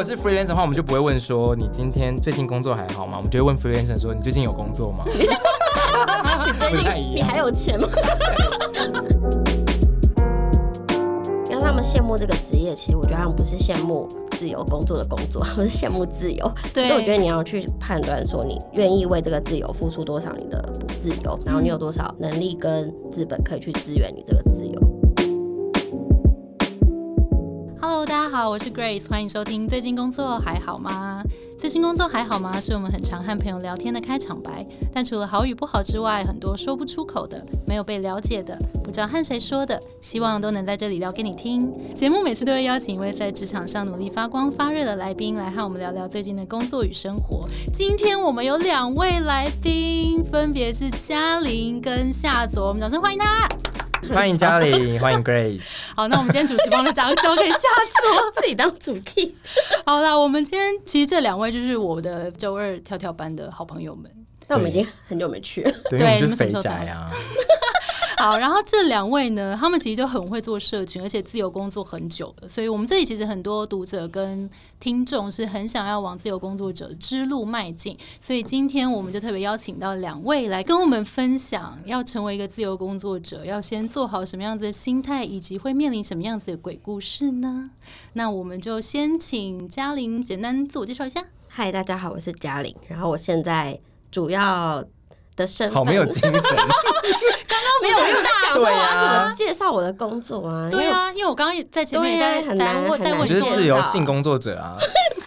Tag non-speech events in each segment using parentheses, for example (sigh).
果是 freelancer 的话，我们就不会问说你今天最近工作还好吗？我们就会问 freelancer 说你最近有工作吗？你最不太一样近你还有钱吗？(laughs) 让他们羡慕这个职业，其实我觉得他们不是羡慕自由工作的工作，他们是羡慕自由。对所以我觉得你要去判断说，你愿意为这个自由付出多少你的不自由，然后你有多少能力跟资本可以去支援你这个自由。Hello，大家好，我是 Grace，欢迎收听。最近工作还好吗？最近工作还好吗？是我们很常和朋友聊天的开场白。但除了好与不好之外，很多说不出口的、没有被了解的、不知道和谁说的，希望都能在这里聊给你听。节目每次都会邀请一位在职场上努力发光发热的来宾来和我们聊聊最近的工作与生活。今天我们有两位来宾，分别是嘉玲跟夏佐，我们掌声欢迎他。(laughs) 欢迎嘉玲，(laughs) 欢迎 Grace。好，那我们今天主持棒就交交给夏佐。自己当主 key，好啦，我们今天其实这两位就是我的周二跳跳班的好朋友们。但我们已经很久没去了。对，我们肥你们什么时候宅啊。好，然后这两位呢，他们其实就很会做社群，而且自由工作很久了，所以我们这里其实很多读者跟听众是很想要往自由工作者之路迈进，所以今天我们就特别邀请到两位来跟我们分享，要成为一个自由工作者，要先做好什么样子的心态，以及会面临什么样子的鬼故事呢？那我们就先请嘉玲简单自我介绍一下。嗨，大家好，我是嘉玲，然后我现在主要的身份好没有精神，(laughs) 刚刚没有，我在想说啊我要怎么介绍我的工作啊？对啊，因为我刚刚也在前面也对啊在在很难问在问一下我就是自由性工作者啊。(laughs)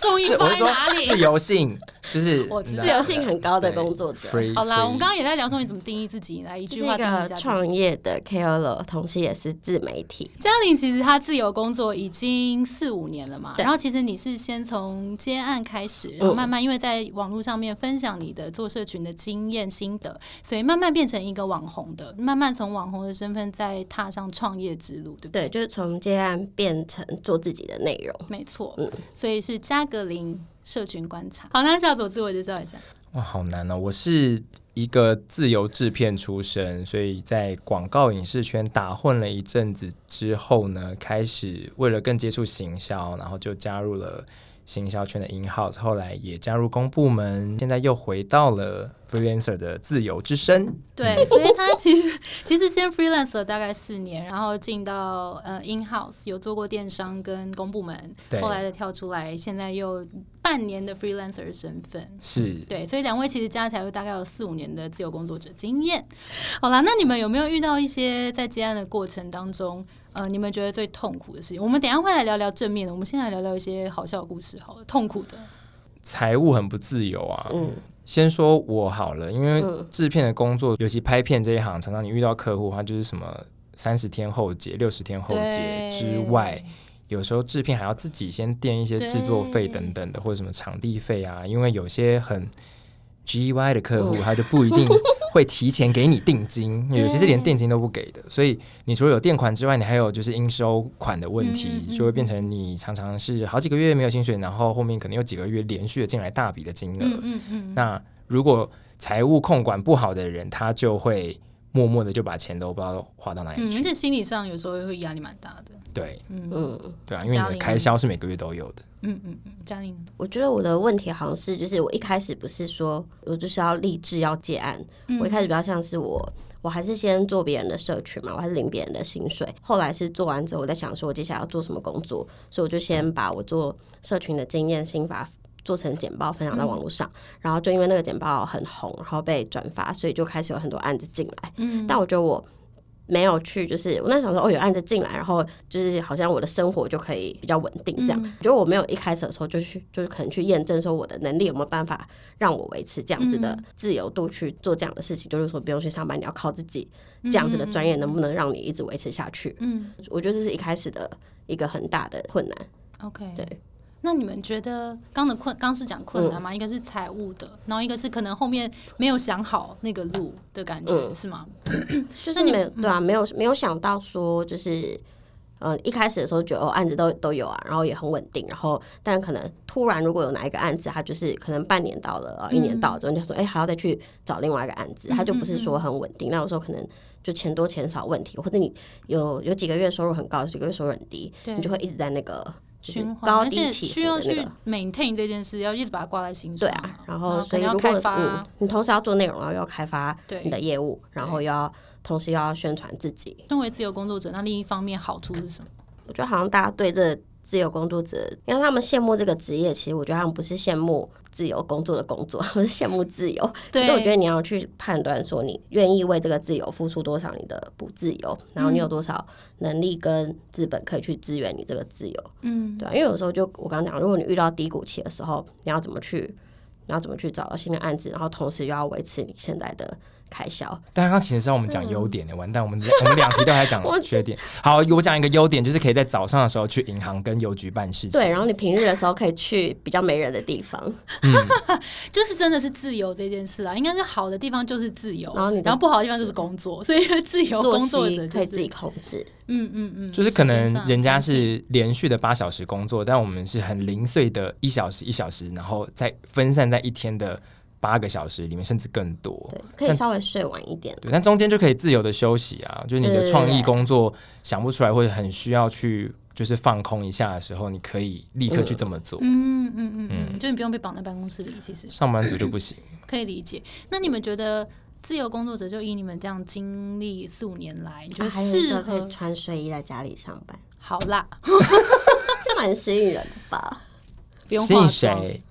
重音放自我是说在哪里？自由性就是 (laughs) 我知道自由性很高的工作者，Free, 好啦，我们刚刚也在聊说你怎么定义自己，来一句话定义一下。创业的 KOL，同时也是自媒体。嘉玲其实她自由工作已经四五年了嘛，然后其实你是先从接案开始，然后慢慢因为在网络上面分享你的做社群的经验心得，所以慢慢变成一个网红的，慢慢从网红的身份再踏上创业之路，对不对？对，就是从接案变成做自己的内容。没错，嗯所以是加格林社群观察。好，那夏佐自我介绍一下。哇，好难哦！我是一个自由制片出身，所以在广告影视圈打混了一阵子之后呢，开始为了更接触行销，然后就加入了行销圈的 in house，后来也加入公部门，现在又回到了 freelancer 的自由之身。对，所以他其实 (laughs) 其实先 freelancer 大概四年，然后进到呃 in house 有做过电商跟公部门，后来再跳出来，现在又半年的 freelancer 的身份。是，对，所以两位其实加起来有大概有四五年的自由工作者经验。好啦，那你们有没有遇到一些在接案的过程当中，呃，你们觉得最痛苦的事情？我们等一下会来聊聊正面的，我们先来聊聊一些好笑的故事好了，痛苦的。财务很不自由啊。嗯，先说我好了，因为嗯制片的工作，尤其拍片这一行，常常你遇到客户，他就是什么三十天后结、六十天后结之外，有时候制片还要自己先垫一些制作费等等的，或者什么场地费啊，因为有些很 G Y 的客户，他就不一定会提前给你定金，(laughs) 有些是连定金都不给的，所以你除了有垫款之外，你还有就是应收款的问题，嗯嗯嗯就会变成你常常是好几个月没有薪水，然后后面可能有几个月连续的进来大笔的金额，嗯嗯嗯，那如果财务控管不好的人，他就会默默的就把钱都不知道花到哪里嗯，而。且心理上有时候会压力蛮大的。对嗯嗯，对啊，因为你的开销是每个月都有的。嗯嗯嗯，嘉玲，我觉得我的问题好像是，就是我一开始不是说我就是要立志要接案，我一开始比较像是我。我还是先做别人的社群嘛，我还是领别人的薪水。后来是做完之后，我在想说，我接下来要做什么工作，所以我就先把我做社群的经验心法做成简报分享在网络上，然后就因为那个简报很红，然后被转发，所以就开始有很多案子进来。嗯，但我觉得我没有去，就是我那想说哦有案子进来，然后就是好像我的生活就可以比较稳定这样。觉得我没有一开始的时候就去，就是可能去验证说我的能力有没有办法让我维持这样子的嗯自由度去做这样的事情，就是说不用去上班，你要靠自己这样子的专业能不能让你一直维持下去？嗯我觉得这是一开始的一个很大的困难。，OK，对。那你们觉得刚的困，刚是讲困难嘛？一个是财务的，然后一个是可能后面没有想好那个路的感觉，嗯是吗？(coughs) 就是你们对啊，没有没有想到说就是。嗯，一开始的时候觉得哦，案子都都有啊，然后也很稳定，然后但可能突然如果有哪一个案子，他就是可能半年到了，啊，一年到了之后，就说，哎、还要再去找另外一个案子，他就不是说很稳定。那有时候可能就钱多钱少问题，或者你有有几个月收入很高，几个月收入很低，对你就会一直在那个循环，高而且需要去 maintain 这件事，要一直把它挂在心上。对啊，然然后所以如果开发嗯，你同时要做内容，然后要开发你的业务，然后又要同时又要宣传自己，身为自由工作者，那另一方面好处是什么？我觉得好像大家对这自由工作者，因为他们羡慕这个职业，其实我觉得他们不是羡慕自由工作的工作，(laughs) 他们是羡慕自由。所以我觉得你要去判断说，你愿意为这个自由付出多少你的不自由，然后你有多少能力跟资本可以去支援你这个自由。嗯，对啊，因为有时候就我刚刚讲，如果你遇到低谷期的时候，你要怎么去，你要怎么去找到新的案子，然后同时又要维持你现在的开销。但刚刚其实是让我们讲优点的，完蛋，我们我们两题都还讲 (laughs) 我缺点。好，我讲一个优点，就是可以在早上的时候去银行跟邮局办事情。对，然后你平日的时候可以去比较没人的地方，(laughs) 就是真的是自由这件事啊，应该是好的地方就是自由，然后不好的地方就是工作，所以自由工作息者就是可以自己控制。嗯嗯嗯，就是可能人家是连续的八小时工作，但我们是很零碎的一小时一小时，然后再分散在一天的八个小时里面，甚至更多。对，可以稍微睡晚一点。对，但中间就可以自由的休息啊，就是你的创意工作想不出来或者很需要去就是放空一下的时候，你可以立刻去这么做。嗯嗯嗯嗯，就你不用被绑在办公室里，其实上班族就不行，可以理解。那你们觉得自由工作者就以你们这样经历四五年来，你觉啊得适合？可以穿睡衣在家里上班，好啦，(laughs) (laughs) 这蛮吸引人的吧？不用吸引化妆。谁？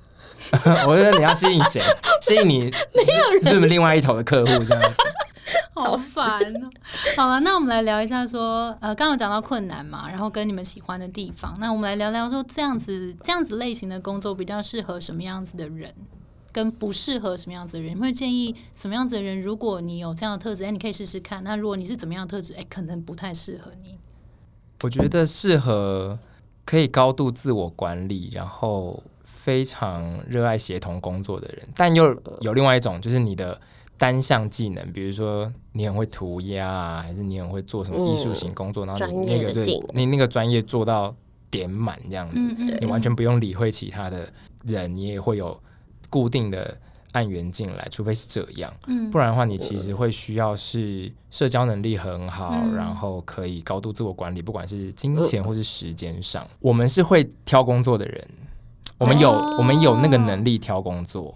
(laughs) 我觉得你要吸引谁？(laughs) 吸引你是是不是另外一头的客户这样子？(laughs) 好烦哦、好了，那我们来聊一下说，呃，刚刚有讲到困难嘛，然后跟你们喜欢的地方，那我们来聊聊说，这样子这样子类型的工作比较适合什么样子的人，跟不适合什么样子的人？你会建议什么样子的人？如果你有这样的特质，哎，你可以试试看。那如果你是怎么样的特质，哎，可能不太适合你。我觉得适合可以高度自我管理，然后非常热爱协同工作的人，但又有另外一种，就是你的单项技能，比如说你很会涂鸦啊，还是你很会做什么艺术型工作，然后你那个对你那个专业做到点满这样子，嗯嗯你完全不用理会其他的人，你也会有固定的按源进来，除非是这样，嗯。不然的话，你其实会需要是社交能力很好，嗯。然后可以高度自我管理，不管是金钱或是时间上，我们是会挑工作的人，我们有、哦我们有那个能力挑工作，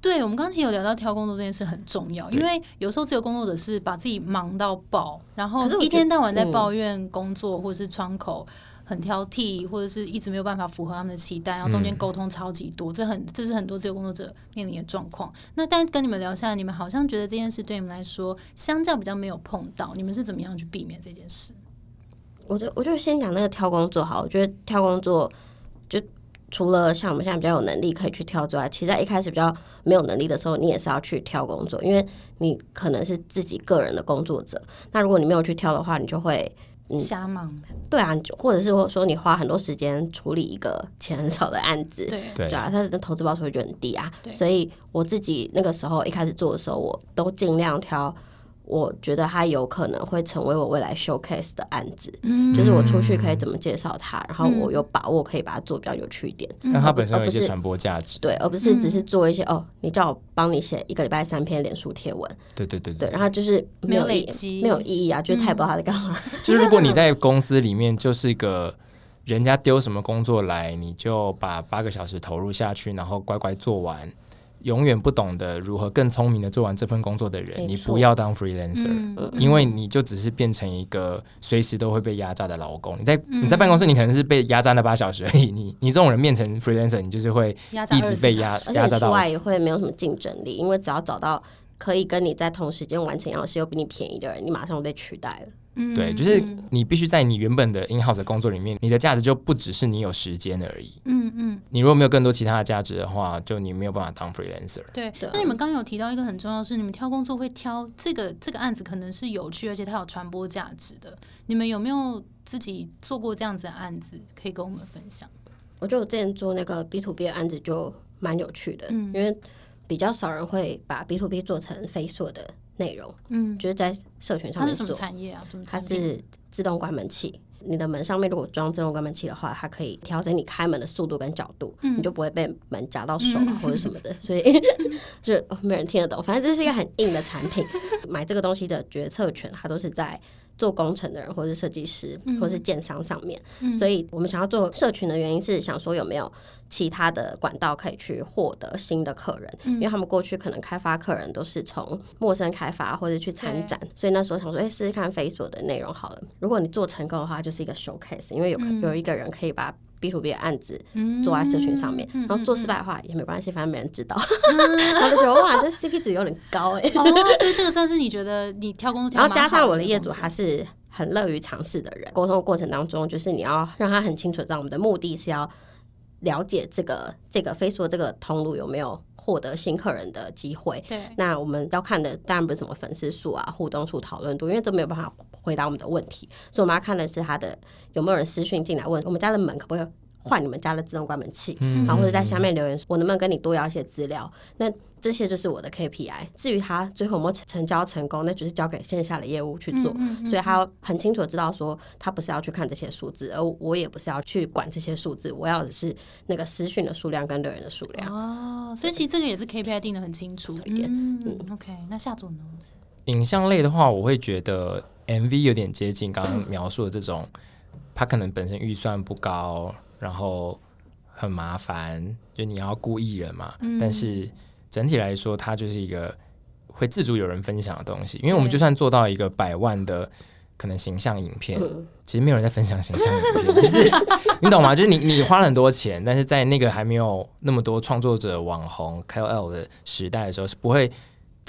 对，我们刚才有聊到挑工作这件事很重要，因为有时候自由工作者是把自己忙到爆，然后一天到晚在嗯抱怨工作或者是窗口很挑剔，或者是一直没有办法符合他们的期待，然后中间嗯沟通超级多，这很这是很多自由工作者面临的状况。那但跟你们聊下来，你们好像觉得这件事对你们来说，相较比较没有碰到，你们是怎么样去避免这件事？我就我就先讲那个挑工作好，我觉得挑工作就除了像我们现在比较有能力可以去挑之外，其实在一开始比较没有能力的时候，你也是要去挑工作，因为你可能是自己个人的工作者。那如果你没有去挑的话，你就会嗯瞎忙，对啊，或者是说你花很多时间处理一个钱很少的案子，对，对对啊，他的投资报酬率就很低啊。所以我自己那个时候一开始做的时候，我都尽量挑。我觉得它有可能会成为我未来 showcase 的案子，嗯。就是我出去可以怎么介绍它，然后我有把握可以把它做比较有趣一点，让它本身有一些传播价值。对，而不是只是做一些、哦，你叫我帮你写一个礼拜三篇脸书贴文，对对对对，然后就是没有有累积。没有意义啊，就是太不知道他在干嘛，就是如果你 (laughs) 在公司里面就是一个人家丢什么工作来，你就把八个小时投入下去，然后乖乖做完。永远不懂得如何更聪明的做完这份工作的人，你不要当 freelancer，、嗯因为你就只是变成一个随时都会被压榨的劳工。你在嗯你在办公室，你可能是被压榨那八小时而已。你你这种人变成 freelancer，你就是会一直被压压榨到且出来也。会没有什么竞争力，因为只要找到可以跟你在同时间完成一样的事又比你便宜的人，你马上被取代了。嗯对，就是你必须在你原本的 in house 的工作里面，你的价值就不只是你有时间而已。嗯嗯，你如果没有更多其他的价值的话，就你没有办法当 freelancer。对。那你们刚刚有提到一个很重要的是，你们挑工作会挑这个这个案子可能是有趣，而且它有传播价值的。你们有没有自己做过这样子的案子，可以跟我们分享？我觉得我之前做那个 B to B 的案子就蛮有趣的，嗯因为比较少人会把 B to B 做成非所的内容，嗯，就是在社群上面它是什么做。产业啊？什么它？是自动关门器，你的门上面如果装自动关门器的话，它可以调整你开门的速度跟角度，嗯你就不会被门夹到手啊、或者什么的，所以 (laughs) 就哦没人听得懂。反正这是一个很硬的产品，买这个东西的决策权，它都是在做工程的人，或者是设计师，或是建商上面。所以我们想要做社群的原因是想说有没有其他的管道可以去获得新的客人，因为他们过去可能开发客人都是从陌生开发或者去参展，所以那时候想说，哎，试试看 Facebook 的内容好了。如果你做成功的话，就是一个 showcase，因为有有一个人可以把。B to B 的案子做在社群上面，然后做失败的话也没关系，反正没人知道。(laughs) 然后就觉得哇，这 CP 值有点高哎。哦，所以这个算是你觉得你挑工作，然后加上我的业主还是很乐于尝试的人，沟通过程当中就是你要让他很清楚知道我们的目的是要了解这个这个 Facebook 这个通路有没有获得新客人的机会。对，那我们要看的当然不是什么粉丝数啊、互动数、讨论度，因为这没有办法回答我们的问题，所以我们要看的是他的有没有人私讯进来问我们家的门可不可以。换你们家的自动关门器，然后或者在下面留言，我能不能跟你多要一些资料？那这些就是我的 KPI。至于他最后有没有成交成功，那就是交给线下的业务去做。所以他很清楚知道说，他不是要去看这些数字，而我也不是要去管这些数字，我要的是那个私讯的数量跟留言的数量。哦，所以其实这个也是 KPI 定的很清楚一点。嗯，OK，那下组呢？影像类的话，我会觉得 MV 有点接近刚刚描述的这种，他可能本身预算不高。然后很麻烦，就你要雇艺人嘛。但是整体来说，它就是一个会自主有人分享的东西。因为我们就算做到一个百万的可能形象影片，其实没有人在分享形象影片，就是 (laughs) 你懂吗？就是你你花了很多钱，但是在那个还没有那么多创作者、网红、KOL 的时代的时候，是不会。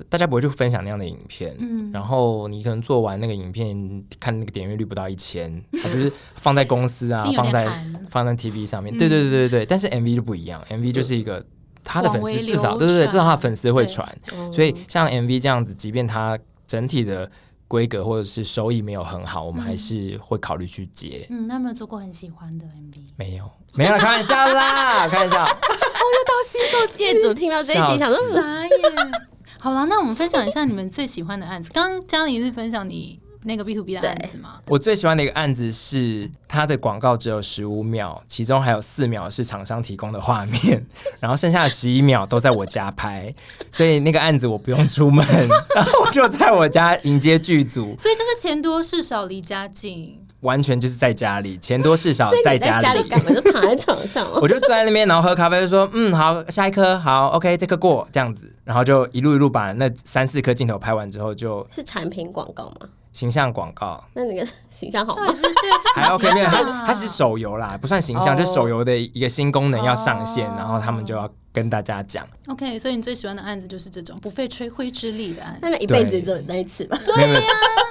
大家不会去分享那样的影片，嗯，然后你可能做完那个影片，看那个点阅率不到一千，就是放在公司啊，(laughs) 放在放在 TV 上面，对对对对对。但是 MV 就不一样，MV 就是一个他的粉丝至少对对对，至少他的粉丝会传，所以像 MV 这样子，即便它整体的规格或者是收益没有很好，我们还是会考虑去接。嗯，那有没有做过很喜欢的 MV？没有，没有，开玩笑啦，开玩笑。我 (laughs) 又到心口业主听到这一集，想说 (laughs) 傻眼。好了，那我们分享一下你们最喜欢的案子。刚刚嘉玲是分享你那个 B to B 的案子吗？我最喜欢的一个案子是它的广告只有十五秒，其中还有四秒是厂商提供的画面，然后剩下的十一秒都在我家拍，所以那个案子我不用出门，(laughs) 然后就在我家迎接剧组。所以就是钱多事少离家近。完全就是在家里，钱多事少，在家里，家里根本就躺在床上。(laughs) 我就坐在那边，然后喝咖啡，就说：“嗯，好，下一颗，好，OK，这颗过，这样子。”然后就一路一路把那三四颗镜头拍完之后，就是产品广告吗？形象广告。那那个形象好吗？对，还 OK，没有，它它是手游啦，不算形象，就是手游的一个新功能要上线，然后他们就要。跟大家讲，OK，所以你最喜欢的案子就是这种不费吹灰之力的案子，那一辈子就那一次吧。对呀，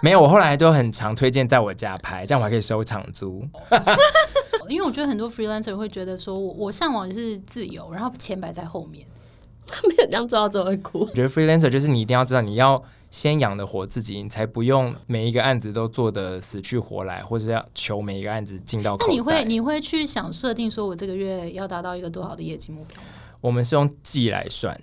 没有，我后来都很常推荐在我家拍，这样我还可以收场租。(laughs) 因为我觉得很多 freelancer 会觉得说，我我向往的是自由，然后钱摆在后面，没有这样做到最后会哭。我觉得 freelancer 就是你一定要知道，你要先养得活自己，你才不用每一个案子都做的死去活来，或者要求每一个案子进到。那你会你会去想设定说我这个月要达到一个多少的业绩目标？我们是用季来算，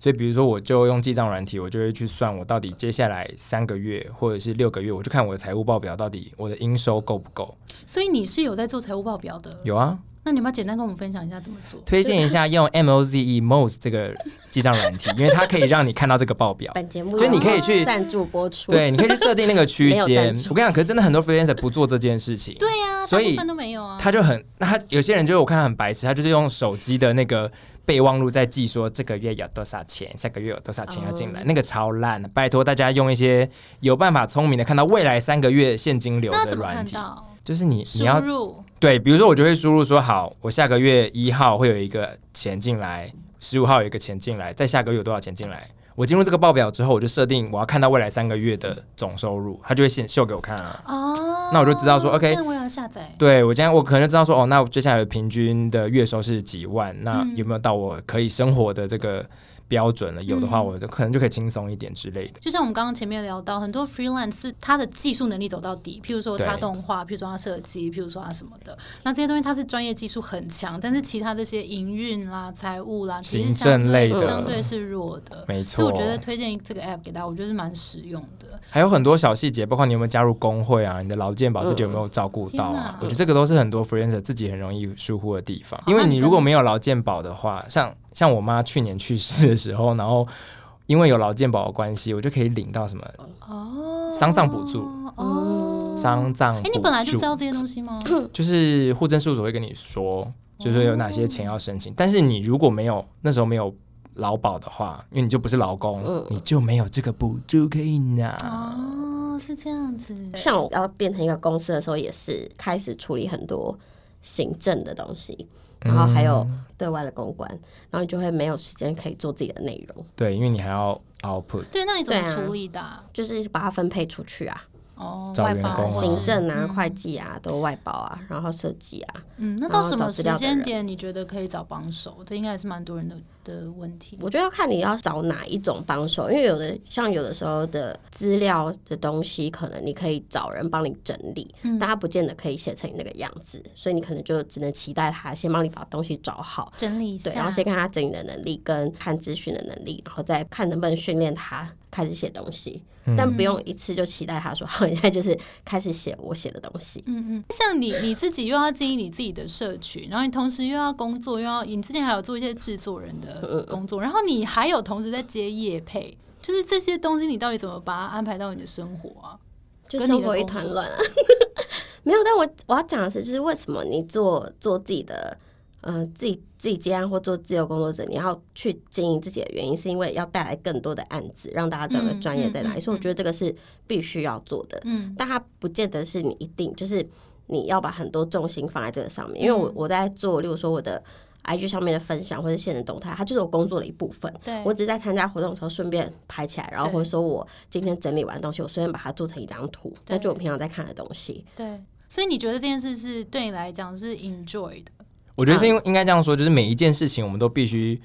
所以比如说，我就用记账软体，我就会去算我到底接下来三个月或者是六个月，我就看我的财务报表到底我的应收够不够。所以你是有在做财务报表的？有啊。那你要简单跟我们分享一下怎么做？推荐一下用 M O Z E Moz 这个记账软体，因为它可以让你看到这个报表。本节目就你可以去赞助播出，对，你可以去设定那个区 (laughs) 间。我跟你讲，可是真的很多 freelancer 不做这件事情。对呀，所以都没有啊。他就很，那他有些人就是我看他很白痴，他就是用手机的那个备忘录在记说这个月有多少钱，下个月有多少钱要进来，那个超烂。拜托大家用一些有办法聪明的看到未来三个月现金流的软体。就是你你要对，比如说我就会输入说好，我下个月一号会有一个钱进来，十五号有一个钱进来，再下个月有多少钱进来？我进入这个报表之后，我就设定我要看到未来三个月的总收入，它就会显秀给我看啊。哦，那我就知道说，OK，我要下载。对我今天我可能就知道说，哦，那接下来平均的月收是几万？那有没有到我可以生活的这个？标准了，有的话我就可能就可以轻松一点之类的。就像我们刚刚前面聊到，很多 freelance 是他的技术能力走到底，譬如说他动画，譬如说他设计，譬如说他什么的。那这些东西他是专业技术很强，但是其他这些营运啦、财务啦，行政类的相对是弱的。没错，所以我觉得推荐这个 app 给大家，我觉得是蛮实用的。还有很多小细节，包括你有没有加入工会啊，你的劳健保自己有没有照顾到啊？我觉得这个都是很多 freelancer 自己很容易疏忽的地方。因为你如果没有劳健保的话，像像我妈去年去世的时候，然后因为有劳健保的关系，我就可以领到什么哦丧葬补助，哦，丧葬哎，你本来就知道这些东西吗？(clears throat) 就是户政事务所会跟你说，就是有哪些钱要申请，但是你如果没有那时候没有劳保的话，因为你就不是劳工，嗯你就没有这个补助可以拿。哦，是这样子。像我要变成一个公司的时候，也是开始处理很多行政的东西，然后还有对外的公关，然后你就会没有时间可以做自己的内容，对，因为你还要 output，对，那你怎么处理的啊？就是把它分配出去啊，哦，找外员工啊包行政啊、嗯会计啊都外包啊，然后设计啊，嗯，那到什么时间点你觉得可以找帮手？这应该也是蛮多人的的问题。我觉得要看你要找哪一种帮手，因为有的像有的时候的资料的东西，可能你可以找人帮你整理，嗯但他不见得可以写成你那个样子，所以你可能就只能期待他先帮你把东西找好。整理一下，对，然后先看他整理的能力跟看资讯的能力，然后再看能不能训练他开始写东西，但不用一次就期待他说 (laughs) 好，现在就是开始写我写的东西。嗯嗯，像你你自己又要经营你自己的社群，然后你同时又要工作，又要你之前还有做一些制作人的工作，然后你还有同时在接业配，就是这些东西你到底怎么把它安排到你的生活啊？就生活一团乱啊。(laughs) 没有，但我我要讲的是，就是为什么你做做自己的，呃，自己自己接案或做自由工作者，你要去经营自己的原因，是因为要带来更多的案子，让大家知道专业在哪里。嗯嗯所以我觉得这个是必须要做的，嗯但它不见得是你一定就是你要把很多重心放在这个上面，因为我嗯我在做，例如说我的。IG 上面的分享或者现实动态，它就是我工作的一部分。对，我只是在参加活动的时候顺便拍起来，然后或者说我今天整理完东西，我顺便把它做成一张图，那就我平常在看的东西。对，所以你觉得这件事是对你来讲是 enjoy 的？我觉得是因为应该这样说，就是每一件事情我们都必须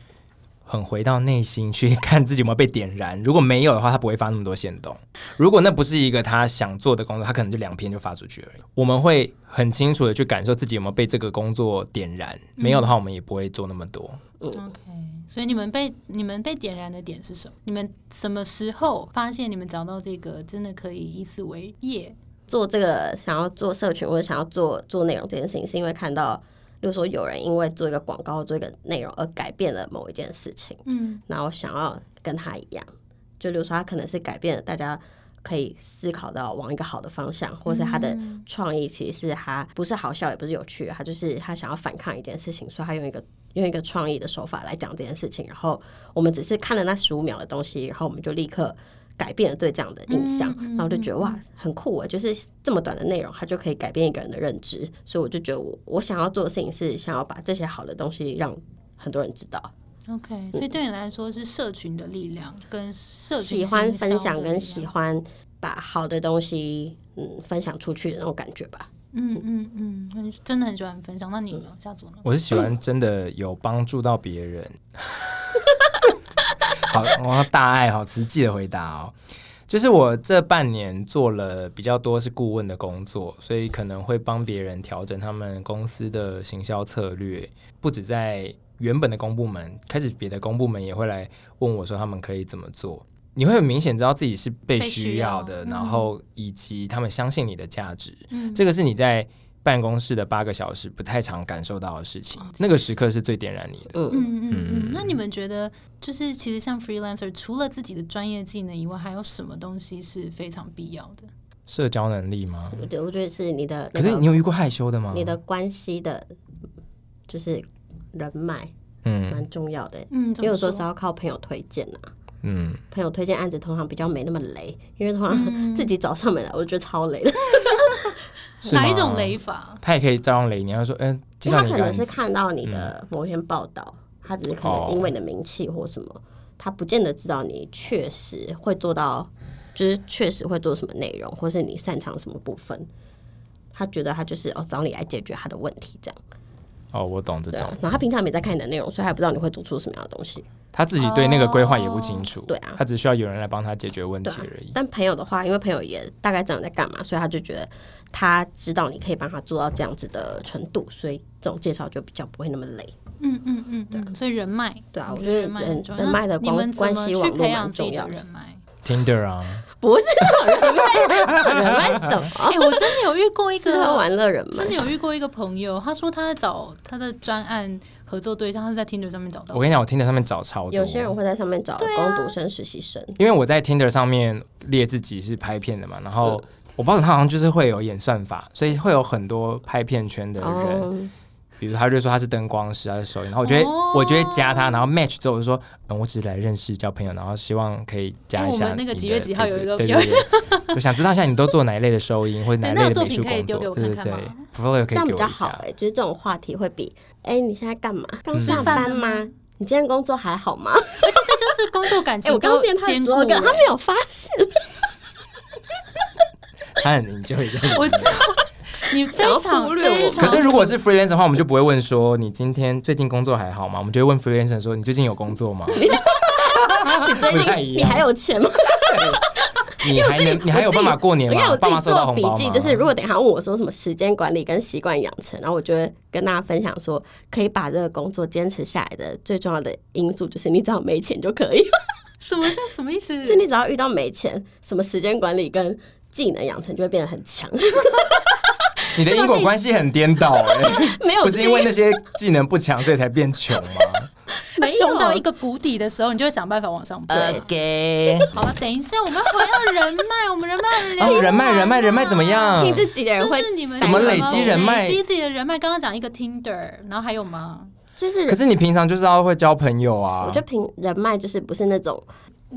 很回到内心去 (laughs) 看自己有没有被点燃。如果没有的话，他不会发那么多线动。如果那不是一个他想做的工作，他可能就两篇就发出去而已。我们会很清楚的去感受自己有没有被这个工作点燃。没有的话，我们也不会做那么多。OK，所以你们被你们被点燃的点是什么？你们什么时候发现你们找到这个真的可以以此为业？做这个想要做社群或者想要做做内容这件事情，是因为看到，例如说有人因为做一个广告、做一个内容而改变了某一件事情，嗯然后想要跟他一样。就例如说，他可能是改变了大家可以思考到往一个好的方向，或是他的创意其实是他不是好笑也不是有趣，他就是他想要反抗一件事情，所以他用一个用一个创意的手法来讲这件事情。然后我们只是看了那十五秒的东西，然后我们就立刻。改变了对这样的印象，然后我就觉得哇，很酷啊！就是这么短的内容，它就可以改变一个人的认知，所以我就觉得我我想要做的事情是想要把这些好的东西让很多人知道。，OK，所以对你来说是社群的力量跟社群喜欢分享跟喜欢把好的东西嗯分享出去的那种感觉吧。嗯嗯嗯，很真的很喜欢分享。那你呢，夏祖呢？我是喜欢真的有帮助到别人。好，(laughs) 我要大爱好实际的回答哦。就是我这半年做了比较多是顾问的工作，所以可能会帮别人调整他们公司的行销策略，不止在原本的公部门，开始别的公部门也会来问我说他们可以怎么做。你会很明显知道自己是被被需需要的，要嗯然后以及他们相信你的价值。嗯这个是你在办公室的八个小时不太常感受到的事情，那个时刻是最点燃你的。嗯，嗯嗯嗯，那你们觉得，就是其实像 freelancer，除了自己的专业技能以外，还有什么东西是非常必要的？社交能力吗？我觉得我觉得是你的可那个是你有遇过害羞的吗？你的关系的，就是人脉嗯蛮重要的。嗯，因为有时候是要靠朋友推荐啊，嗯，朋友推荐案子通常比较没那么雷，因为通嗯常 (laughs) 自己找上门来，我就觉得超雷的。(laughs) 哪一种雷？法？他也可以照样雷你，他说：“嗯、他可能。是看到你的某一篇报道，他只是可能因为你的名气或什么，他不见得知道你确实会做到，就是确实会做什么内容，或是你擅长什么部分。他觉得他就是哦找你来解决他的问题这样，哦，我懂这种。然后他平常没在看你的内容，所以还不知道你会做出什么样的东西。他自己对那个规划也不清楚，对啊他只需要有人来帮他解决问题而已。但朋友的话，因为朋友也大概知道你在干嘛，所以他就觉得他知道你可以帮他做到这样子的程度，所以这种介绍就比较不会那么累。嗯嗯嗯对，所以人脉，对啊我我觉得人脉很人重要。人脉的关关系网络培养自己的蛮重要的人脉？Tinder 啊，(laughs) 不是人脉，人脉什么？哎、我真的有遇过一吃喝个，玩乐人脉真的。有遇过一个朋友，他说他在找他的专案合作对象，他是在 Tinder 上面找到。我跟你讲，我 Tinder 上面找超多，有些人会在上面找对啊工读生、实习生，因为我在 Tinder 上面列自己是拍片的嘛，然后我不知道他好像就是会有演算法，所以会有很多拍片圈的人，哦，比如他就说他是灯光师，他是手影，然后我觉得、哦我觉得加他，然后 match 之后我就说，嗯，我只是来认识交朋友，然后希望可以加一下、哎我们那个几月几号有一个对对对，我 (laughs) 想知道一下你都做哪一类的收音或者哪一类的美术对那个作品可以工作，对对对，portfolio 可这样比以给我一下。较好哎、就是这种话题会比哎、你现在干嘛？刚嗯上班吗？你今天工作还好吗？而且这就是工作感 (laughs) 哎、情我刚念他的他欸。没有发现。他很 enjoy 这我个。知道你想要非常忽略我可是如果是 freelancer 的话，我们就不会问说你今天最近工作还好吗？我们就会问 freelancer 说你最近有工作吗？你 (laughs) 最不太一样近你还有钱吗？(laughs) 你还能你还有办法过年吗？爸妈我自己做收到红包？笔记，就是如果等一下问我说什么时间管理跟习惯养成，然后我就会跟大家分享说，可以把这个工作坚持下来的最重要的因素就是你只要没钱就可以，(laughs) 什么叫什么意思？就你只要遇到没钱，什么时间管理跟技能养成就会变得很强。你的因果关系很颠倒哎、(laughs) 没有不是因为那些技能不强所以才变穷吗？(laughs) 没有穷到一个谷底的时候，你就会想办法往上爬。OK，好了，等一下，我们回到人脉，(laughs) 我们人脉聊哦，人脉人脉人脉怎么样？你自己的人会就是你们怎么累积人脉累积自己的人脉。刚刚讲一个 Tinder，然后还有吗？就是可是你平常就是要会交朋友啊。我觉得平人脉就是不是那种，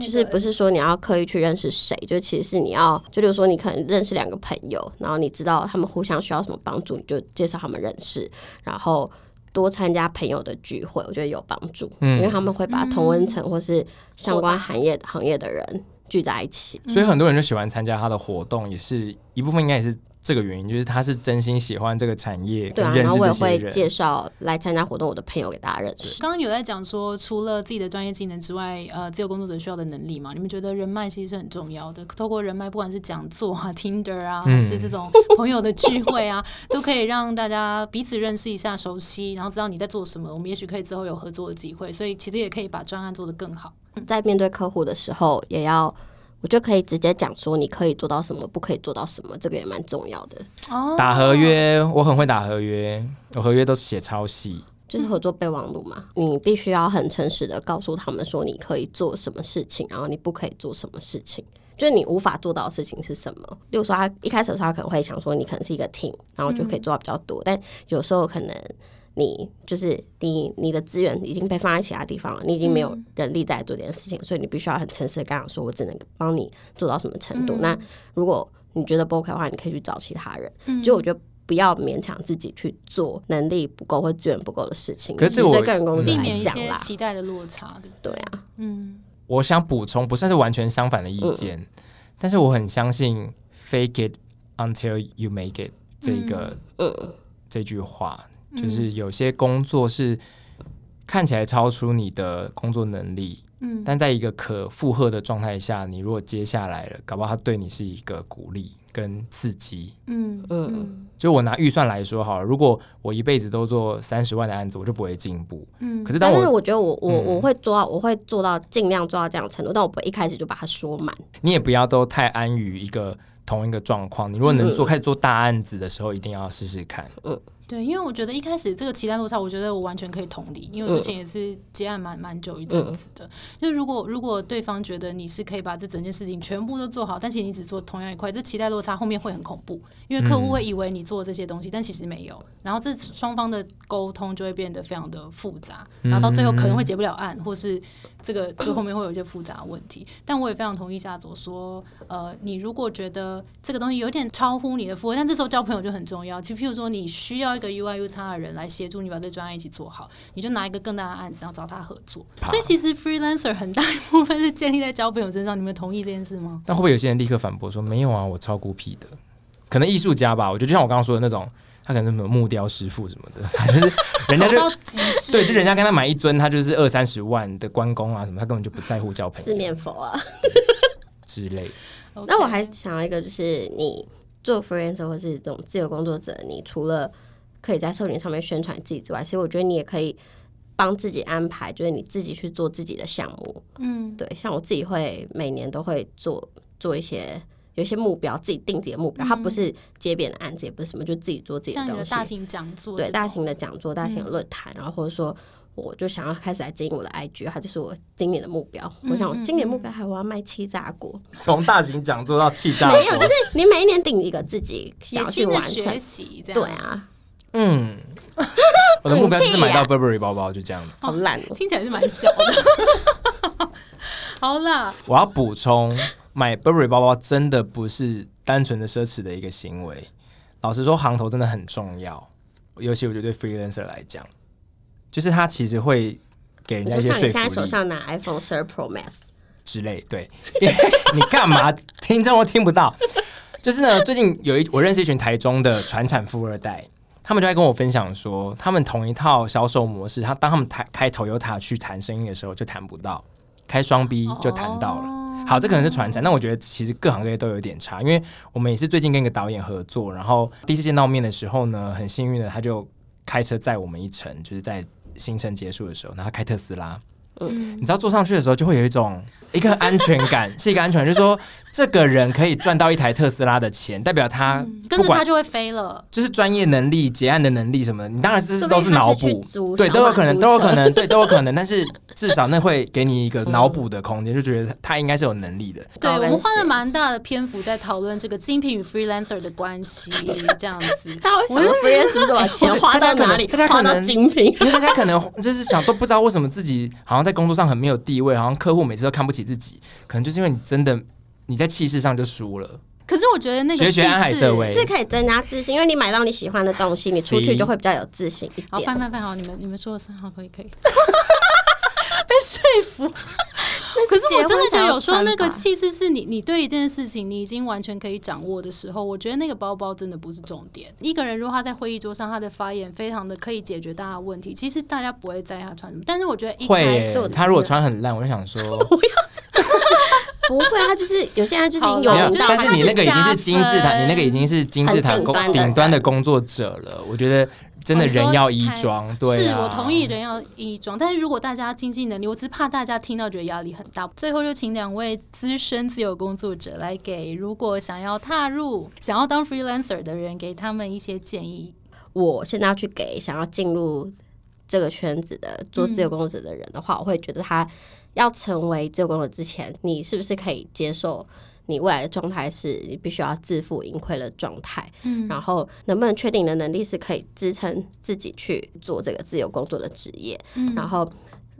就是不是说你要刻意去认识谁，就其实是你要，就比如说你可能认识两个朋友，然后你知道他们互相需要什么帮助，你就介绍他们认识，然后多参加朋友的聚会，我觉得有帮助，嗯因为他们会把同温层或是相关行业行业的人聚在一起。所以很多人就喜欢参加他的活动，也是一部分应该也是这个原因，就是他是真心喜欢这个产业，对啊，跟认识然后我也这些人。会介绍来参加活动我的朋友给大家认识。刚刚有在讲说，除了自己的专业技能之外，呃，自由工作者需要的能力嘛？你们觉得人脉其实是很重要的。透过人脉，不管是讲座啊、(laughs) Tinder 啊，嗯还是这种朋友的聚会啊，都可以让大家彼此认识一下、熟悉，然后知道你在做什么。我们也许可以之后有合作的机会，所以其实也可以把专案做得更好。在面对客户的时候，也要。我就可以直接讲说你可以做到什么，不可以做到什么，这个也蛮重要的。哦打合约，我很会打合约，我合约都写超细。就是合作备忘录嘛，你必须要很诚实的告诉他们说你可以做什么事情，然后你不可以做什么事情，就是你无法做到的事情是什么。例如说，他一开始的时候他可能会想说你可能是一个 team，然后就可以做到比较多，但有时候可能你就是你你的资源已经被放在其他地方了，你已经没有人力在做这件事情，所以你必须要很诚实的跟他说，我只能帮你做到什么程度。那如果你觉得不 OK 的话，你可以去找其他人。就我觉得。不要勉强自己去做能力不够或资源不够的事情，可是我对个人工作者避免一来讲啦，些期待的落差，对不对？啊，嗯，我想补充，不算是完全相反的意见，但是我很相信 “fake it until you make it” 这个、嗯。这句话，就是有些工作是看起来超出你的工作能力，嗯但在一个可负荷的状态下，你如果接下来了，搞不好它对你是一个鼓励跟刺激。嗯嗯就我拿预算来说好了，如果我一辈子都做三十万的案子，我就不会进步。嗯可是当我但是我觉得我我嗯我会做到，我会做到尽量做到这样的程度，但我不会一开始就把它说满。你也不要都太安于一个同一个状况。你如果能做、开始做大案子的时候，一定要试试看。对，因为我觉得一开始这个期待落差，我觉得我完全可以同理，因为我之前也是接案蛮蛮久一阵子的。就如果如果对方觉得你是可以把这整件事情全部都做好，但其实你只做同样一块，这期待落差后面会很恐怖，因为客户会以为你做这些东西，但其实没有，然后这双方的沟通就会变得非常的复杂，然后到最后可能会结不了案，或是这个就后面会有一些复杂的问题。但我也非常同意夏佐说，呃，你如果觉得这个东西有点超乎你的负荷，但这时候交朋友就很重要。其实譬如说，你需要一个 UI U 差的人来协助你把这专案一起做好，你就拿一个更大的案子，然后找他合作。所以其实 freelancer 很大一部分是建立在交朋友身上。你们同意这件事吗？但会不会有些人立刻反驳说没有啊，我超孤僻的？可能艺术家吧，我觉得就像我刚刚说的那种，他可能是什么木雕师傅什么的，他就是人家就对，就人家跟他买一尊，他就是二三十万的关公啊什么，他根本就不在乎交朋友四友面佛啊。(laughs) 之类。那我还想要一个，就是你做 freelancer 或是这种自由工作者，你除了可以在社群上面宣传自己之外，其实我觉得你也可以帮自己安排，就是你自己去做自己的项目。嗯对，像我自己会每年都会做做一些有一些目标，自己定自己的目标。它不是接别人的案子，也不是什么，就自己做自己的东西。大型讲座这对，大型的讲座、大型的论坛，然后或者说。我就想要开始来经营我的 IG，它就是我今年的目标。我想我今年目标还我要卖气炸锅，从大型讲座到气炸锅，没有，就是你每一年定一个自己想要去新的学完成。习这样。对，啊，嗯，(laughs) 我的目标就是买到 Burberry 包包，就这样子。好烂哦。听起来是蛮小的。(laughs) 好啦，我要补充，买 Burberry 包包真的不是单纯的奢侈的一个行为。老实说，行头真的很重要，尤其我觉得对 freelancer 来讲，就是他其实会给人家一些说像你现在说服力手上拿 iPhone 十二 Pro Max，之类。对，(laughs) 你干嘛？听众都听不到。就是呢，最近有一我认识一群台中的传产富二代，他们就在跟我分享说，他们同一套销售模式，他当他们谈开 Toyota 去谈生意的时候，就谈不到；开双 B 就谈到了。好，这可能是传承，那我觉得其实各行各业都有点差，因为我们也是最近跟一个导演合作，然后第一次见到面的时候呢，很幸运的他就开车载我们一程，就是在行程结束的时候，然后他开特斯拉，嗯你知道坐上去的时候就会有一种一个安全感，(laughs) 是一个安全感，就是说这个人可以赚到一台特斯拉的钱，代表他跟着他就会飞了。就是专业能力、结案的能力什么的，你当然是都是脑补，对，都有可能，都有可能，对，都有可能，但是 (laughs) 至少那会给你一个脑补的空间，就觉得他应该是有能力的。对，我们花了蛮大的篇幅在讨论这个精品与 freelancer 的关系，这样子。(laughs) 他会想说 freelance 是不是把钱花到哪里？花到大家可能精品。因为大家可能就是想都不知道为什么自己好像在工作上很没有地位，好像客户每次都看不起自己，可能就是因为你真的你在气势上就输了。可是我觉得那个气势是可以增加自信，因为你买到你喜欢的东西，你出去就会比较有自信一好，点。翻翻翻，好，你们你们说的算好，可以可以。(laughs) 被说服，(laughs) 可是我真的觉得有时候那个气势是你，你对一件事情你已经完全可以掌握的时候，我觉得那个包包真的不是重点。一个人如果他在会议桌上他的发言非常的可以解决大家的问题，其实大家不会在意他穿什么。但是我觉得一会开始耶，他如果穿很烂，我就想说 (laughs) (laughs) 不会，他就是有些人就是有但是你那个已经是金字塔，你那个已经是金字塔顶端的工作者了。我觉得真的人要衣太装，对是啊，我同意人要衣装，但是如果大家经济能力，我只是怕大家听到觉得压力很大。最后就请两位资深自由工作者来给如果想要踏入、想要当 freelancer 的人，给他们一些建议。我现在要去给想要进入这个圈子的做自由工作者的人的话，我会觉得他要成为自由工作者之前，你是不是可以接受？你未来的状态是你必须要自负盈亏的状态，嗯然后能不能确定你的能力是可以支撑自己去做这个自由工作的职业？嗯然后，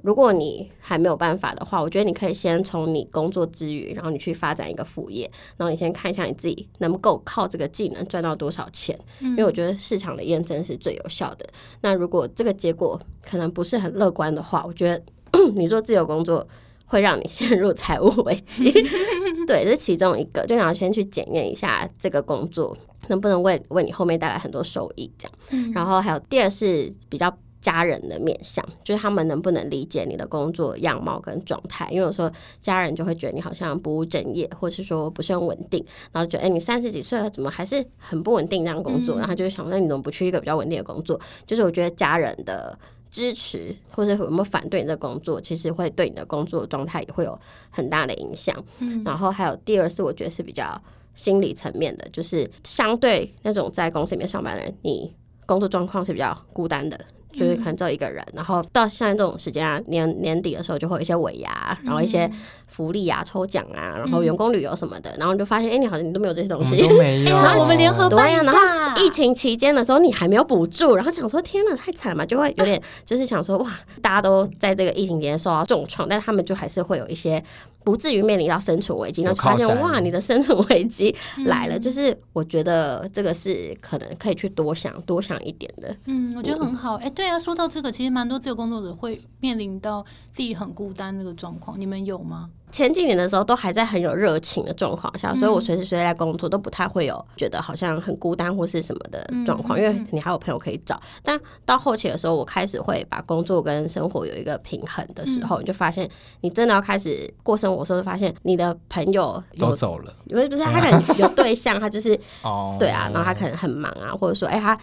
如果你还没有办法的话，我觉得你可以先从你工作之余，然后你去发展一个副业，然后你先看一下你自己能够靠这个技能赚到多少钱。因为我觉得市场的验证是最有效的。那如果这个结果可能不是很乐观的话，我觉得 (clears throat) 你做自由工作。会让你陷入财务危机，(laughs) 对，这是其中一个，就想要先去检验一下这个工作能不能为为你后面带来很多收益，这样。然后还有第二是比较家人的面相，就是他们能不能理解你的工作样貌跟状态，因为有时候家人就会觉得你好像不务正业，或是说不是很稳定，然后觉得哎、你三十几岁了，怎么还是很不稳定这样工作，然后就会想，那你怎么不去一个比较稳定的工作？就是我觉得家人的。支持或者有没有反对你的工作，其实会对你的工作状态也会有很大的影响。然后还有第二是我觉得是比较心理层面的，就是相对那种在公司里面上班的人，你工作状况是比较孤单的。就是可能只有一个人，然后到现在这种时间啊，年年底的时候就会有一些尾牙，然后一些福利啊、抽奖啊，然后员工旅游什么的，然后你就发现，哎、你好像你都没有这些东西我们。都没有。(laughs) 然后我们联合办呀、然后疫情期间的时候，你还没有补助，然后想说天哪，太惨了嘛，就会有点就是想说哇，大家都在这个疫情期间受到重创，但他们就还是会有一些不至于面临到生存危机，有然后发现哇，你的生存危机来嗯了，就是我觉得这个是可能可以去多想多想一点的。嗯，我觉得很好。哎、对啊，说到这个，其实蛮多自由工作者会面临到自己很孤单这个状况，你们有吗？前几年的时候都还在很有热情的状况下，所以我随时随地在工作都不太会有觉得好像很孤单或是什么的状况，因为你还有朋友可以找。但到后期的时候，我开始会把工作跟生活有一个平衡的时候，你就发现你真的要开始过生活的时候，就发现你的朋友。都走了不是不是，他可能有对象，他就是 (laughs) 哦，对啊，然后他可能很忙啊，或者说，哎、他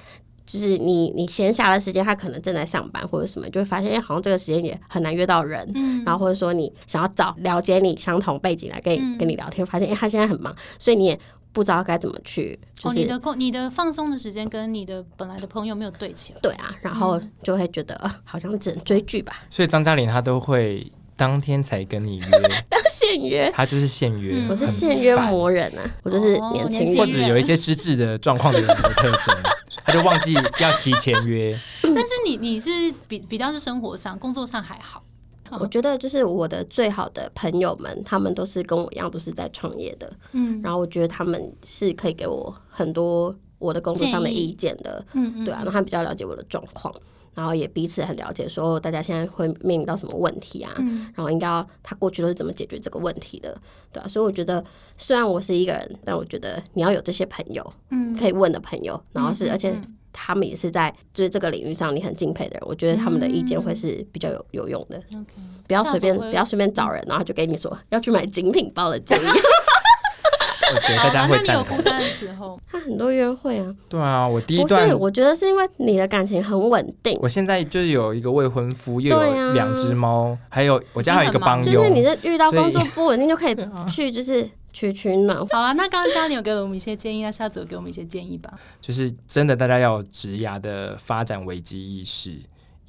就是你你闲暇的时间，他可能正在上班或者什么，就会发现哎，好像这个时间也很难约到人。嗯，然后或者说你想要找了解你相同背景来跟你跟你聊天，发现哎，他现在很忙，所以你也不知道该怎么去。哦，你的工你的放松的时间跟你的本来的朋友没有对齐了。对啊，然后就会觉得好像只能追剧吧。所以张嘉玲她都会。当天才跟你约，(laughs) 当现约，他就是现约，我是现约魔人啊，我就是年轻人，或者有一些失智的状况的人的特征，(laughs) 他就忘记要提前约。(laughs) 但是你你是比比较是生活上、工作上还好，我觉得就是我的最好的朋友们，他们都是跟我一样，都是在创业的，嗯，然后我觉得他们是可以给我很多我的工作上的意见的，嗯，对啊，那他比较了解我的状况。然后也彼此很了解，说大家现在会面临到什么问题啊？然后应该要他过去都是怎么解决这个问题的，对啊，所以我觉得虽然我是一个人，但我觉得你要有这些朋友，嗯，可以问的朋友，然后是而且他们也是在就是这个领域上你很敬佩的人，我觉得他们的意见会是比较有有用的。OK，不要随便不要随便找人，然后就给你说要去买精品包的建议。(laughs) 我觉得大家会有孤单的时候，他很多约会啊。对啊，我第一段，我觉得是因为你的感情很稳定。我现在就是有一个未婚夫，又有两只猫，还有我家还有一个帮佣。就是你是遇到工作不稳定，就可以去就是取取暖。好啊，那刚刚嘉玲有给我们一些建议，那下次有给我们一些建议吧。就是真的，大家要有职涯的发展危机意识。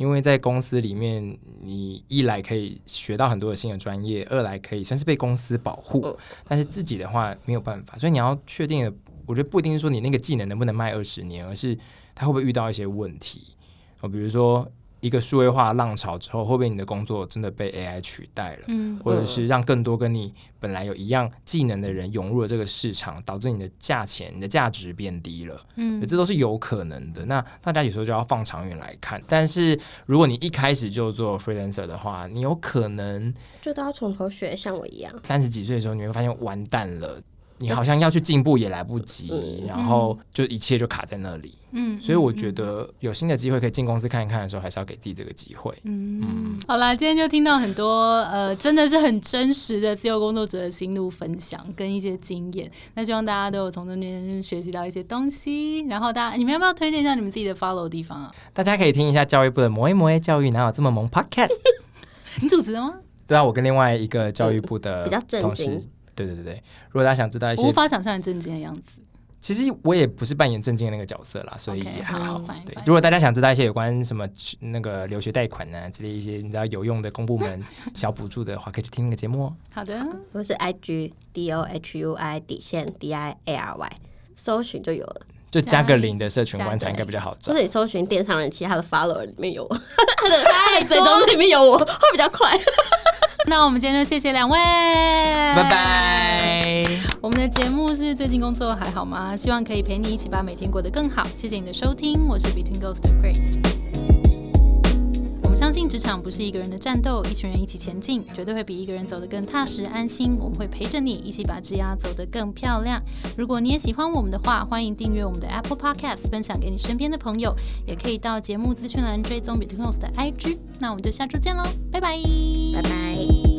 因为在公司里面，你一来可以学到很多的新的专业，二来可以算是被公司保护，但是自己的话没有办法，所以你要确定的，我觉得不一定是说你那个技能能不能卖二十年，而是他会不会遇到一些问题哦，比如说。一个数位化浪潮之后，会不会你的工作真的被 AI 取代了？嗯，或者是让更多跟你本来有一样技能的人涌入了这个市场，导致你的价钱、你的价值变低了？嗯，这都是有可能的。那大家有时候就要放长远来看。但是如果你一开始就做 freelancer 的话，你有可能就都要从头学，像我一样。三十几岁的时候，你会发现完蛋了。你好像要去进步也来不及，然后就一切就卡在那里。嗯，所以我觉得有新的机会可以进公司看一看的时候，还是要给自己这个机会。嗯，好啦，今天就听到很多呃，真的是很真实的自由工作者的心路分享跟一些经验。那希望大家都有从中间学习到一些东西。然后大家，你们要不要推荐一下你们自己的 follow 地方啊？大家可以听一下教育部的“磨一磨教育”，哪有这么萌 podcast？你主持的吗？对啊，我跟另外一个教育部的比较正经。对对对对，如果大家想知道一些无法想象的正经的样子，其实我也不是扮演正经的那个角色啦，所以也还好。对，如果大家想知道一些有关什么那个留学贷款啊之类一些你知道有用的公部门小补助的话，可以去听那个节目哦。好的，我是 I G D O H U I 底线 D I A R Y，搜寻就有了，就加个零的社群观察应该比较好找。或者你搜寻电商人，其他的 follower 里面有 (laughs) 他的他的追踪里面有我，会比较快。那我们今天就谢谢两位，拜拜。我们的节目是最近工作还好吗？希望可以陪你一起把每天过得更好。谢谢你的收听，我是 Between Ghost Grace。相信职场不是一个人的战斗，一群人一起前进，绝对会比一个人走得更踏实安心。我们会陪着你一起把职涯走得更漂亮。如果你也喜欢我们的话，欢迎订阅我们的 Apple Podcast，分享给你身边的朋友，也可以到节目资讯栏追踪 Betweenus 的 IG。那我们就下周见喽，拜拜，拜拜。